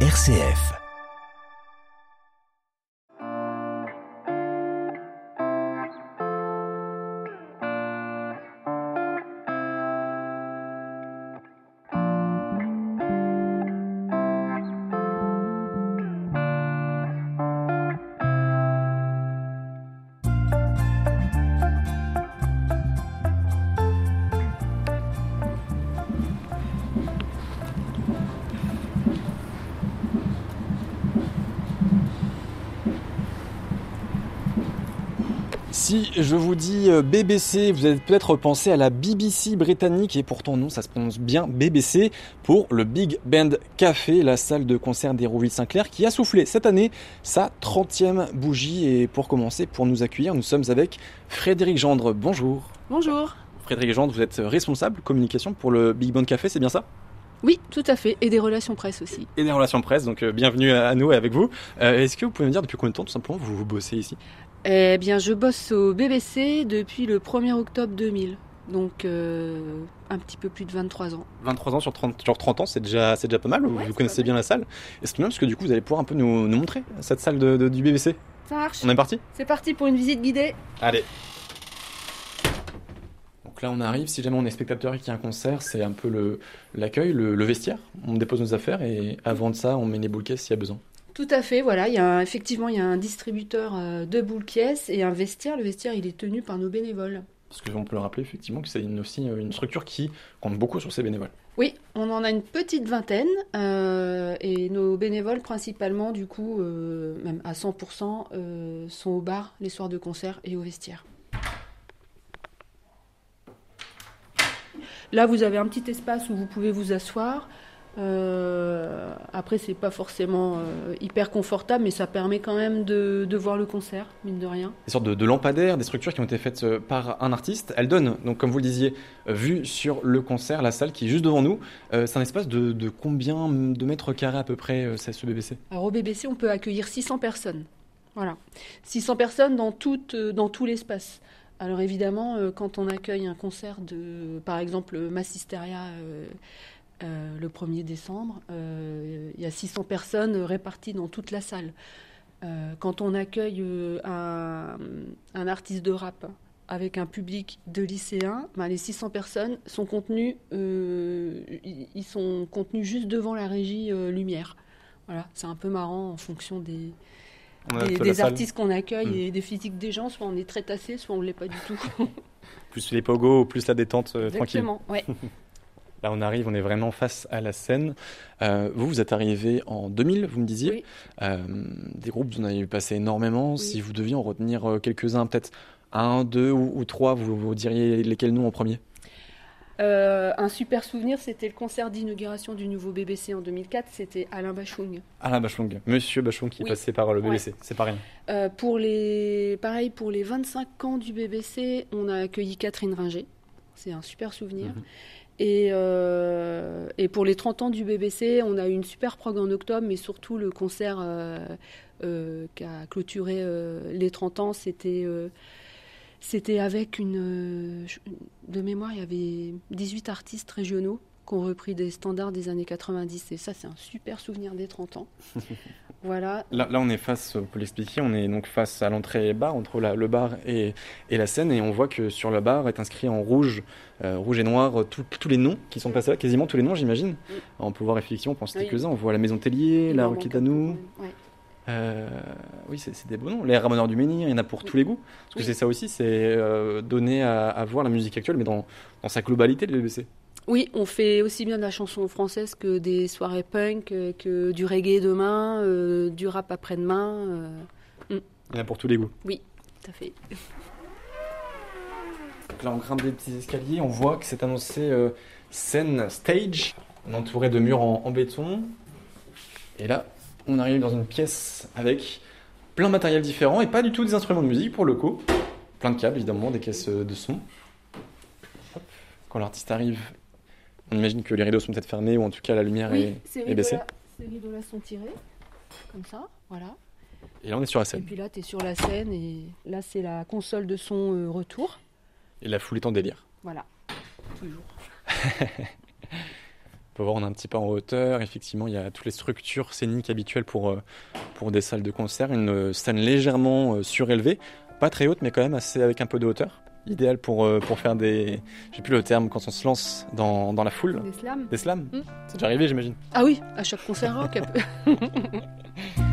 RCF. Si je vous dis euh, BBC, vous allez peut-être penser à la BBC britannique et pourtant non, ça se prononce bien BBC pour le Big Band Café, la salle de concert d'Hérouville-Saint-Clair qui a soufflé cette année sa 30e bougie. Et pour commencer, pour nous accueillir, nous sommes avec Frédéric Gendre. Bonjour. Bonjour. Frédéric Gendre, vous êtes responsable communication pour le Big Band Café, c'est bien ça? Oui, tout à fait. Et des relations presse aussi. Et des relations presse, donc euh, bienvenue à nous et avec vous. Euh, Est-ce que vous pouvez me dire depuis combien de temps tout simplement vous, vous bossez ici? Eh bien, je bosse au BBC depuis le 1er octobre 2000. Donc, euh, un petit peu plus de 23 ans. 23 ans sur 30, sur 30 ans, c'est déjà, c'est déjà pas mal. Ouais, vous connaissez bien la salle. Et c'est bien parce que du coup, vous allez pouvoir un peu nous, nous montrer cette salle de- de- du BBC. Ça marche. On est parti? C'est parti pour une visite guidée. Allez. Donc là, on arrive. Si jamais on est spectateur et qu'il y a un concert, c'est un peu le, l'accueil, le, le vestiaire. On dépose nos affaires et avant de ça, on met les caisses s'il y a besoin. Tout à fait, voilà. Il y a un- effectivement, il y a un distributeur euh, de boules caisses et un vestiaire. Le vestiaire, il est tenu par nos bénévoles. Parce qu'on peut le rappeler effectivement que c'est une, aussi une structure qui compte beaucoup sur ses bénévoles. Oui, on en a une petite vingtaine euh, et nos bénévoles principalement, du coup, euh, même à 100%, euh, sont au bar les soirs de concert et au vestiaire. Là, vous avez un petit espace où vous pouvez vous asseoir. Euh, après, c'est pas forcément euh, hyper confortable, mais ça permet quand même de, de voir le concert, mine de rien. Des sortes de, de lampadaires, des structures qui ont été faites euh, par un artiste. Elles donnent, donc comme vous le disiez, euh, vue sur le concert, la salle qui est juste devant nous. C'est un espace de, de combien de mètres carrés à peu près, ce BBC Alors au BBC, on peut accueillir 600 personnes. Voilà. 600 personnes dans, toute, dans tout l'espace. Alors évidemment, quand on accueille un concert de, par exemple, Massisteria le 1er décembre, euh, il y a 600 personnes réparties dans toute la salle. Euh, quand on accueille euh, un, un artiste de rap avec un public de lycéens, ben, les 600 personnes sont contenues, ils sont contenus juste devant la régie lumière. Voilà, c'est un peu marrant en fonction des, des, artistes qu'on accueille Mm. et des physiques des gens. Soit on est très tassé, soit on ne l'est pas du tout. Plus les pogos, plus la détente euh, tranquille. Exactement, ouais. Là, on arrive, on est vraiment face à la scène. Euh, vous, vous êtes arrivé en 2000, vous me disiez. Oui. Euh, des groupes, vous en avez passé énormément. Oui. Si vous deviez en retenir euh, quelques-uns, peut-être un, deux ou, ou trois, vous, vous diriez lesquels noms en premier? Euh, un super souvenir, c'était le concert d'inauguration du nouveau BBC en 2004. C'était Alain Bachung. Alain Bachung, Monsieur Bachung qui est passé par le BBC, c'est pas rien. Euh, pour les, pareil, pour les 25 ans du BBC, on a accueilli Catherine Ringer. C'est un super souvenir. Mhm. Et, euh, et pour les 30 ans du BBC, on a eu une super prog en octobre, mais surtout le concert euh, euh, qui a clôturé euh, les 30 ans, c'était avec une. De mémoire, il y avait 18 artistes régionaux qui ont repris des standards des années 90. Et ça, c'est un super souvenir des 30 ans. voilà. Là, là, on est face, euh, pour l'expliquer, on est donc face à l'entrée bar, entre la- le bar et, et la scène, et on voit que sur le bar est inscrit en rouge, euh, rouge et noir, euh, tous les noms qui sont passés là, quasiment tous les noms, j'imagine. Oui. On peut voir effectivement, on pense Oui. quelques-uns, on voit la Maison Tellier, la en Rue même. Ouais. Euh, oui, c'est des beaux noms. Les Ramoneurs du Menhir, il y en a pour Oui. tous les goûts. Parce que c'est ça aussi, c'est euh, donner à, à voir la musique actuelle, mais dans, dans sa globalité, le BBC. Oui, on fait aussi bien de la chanson française que des soirées punk, euh, que du reggae demain, euh, du rap après-demain. euh, Il y en a pour tous les goûts. tout à fait. Donc là, on grimpe des petits escaliers, on voit que c'est annoncé euh, scène stage, entouré de murs en, en béton. Et là, on arrive dans une pièce avec plein de matériel différent et pas du tout des instruments de musique pour le coup. Plein de câbles, évidemment, des caisses de son. Hop. Quand l'artiste arrive, on imagine que les rideaux sont peut-être fermés ou en tout cas la lumière Oui, est. ces est baissé. rideaux-là ces rideaux-là sont tirés, comme ça, voilà. Et là, on est sur la Et scène. puis là, tu es sur la scène et là, c'est la console de son euh, retour. Et la foule est en délire. Voilà, toujours. peut voir, on est un petit peu en hauteur. Effectivement, il y a toutes les structures scéniques habituelles pour, euh, pour des salles de concert. Une euh, scène légèrement surélevée, pas très haute, mais quand même assez avec un peu de hauteur. Idéal pour, euh, pour faire des. J'ai plus le terme quand on se lance dans, dans la foule. Des slams Des slams Mm. C'est déjà arrivé, j'imagine. Ah oui, à chaque concert rock.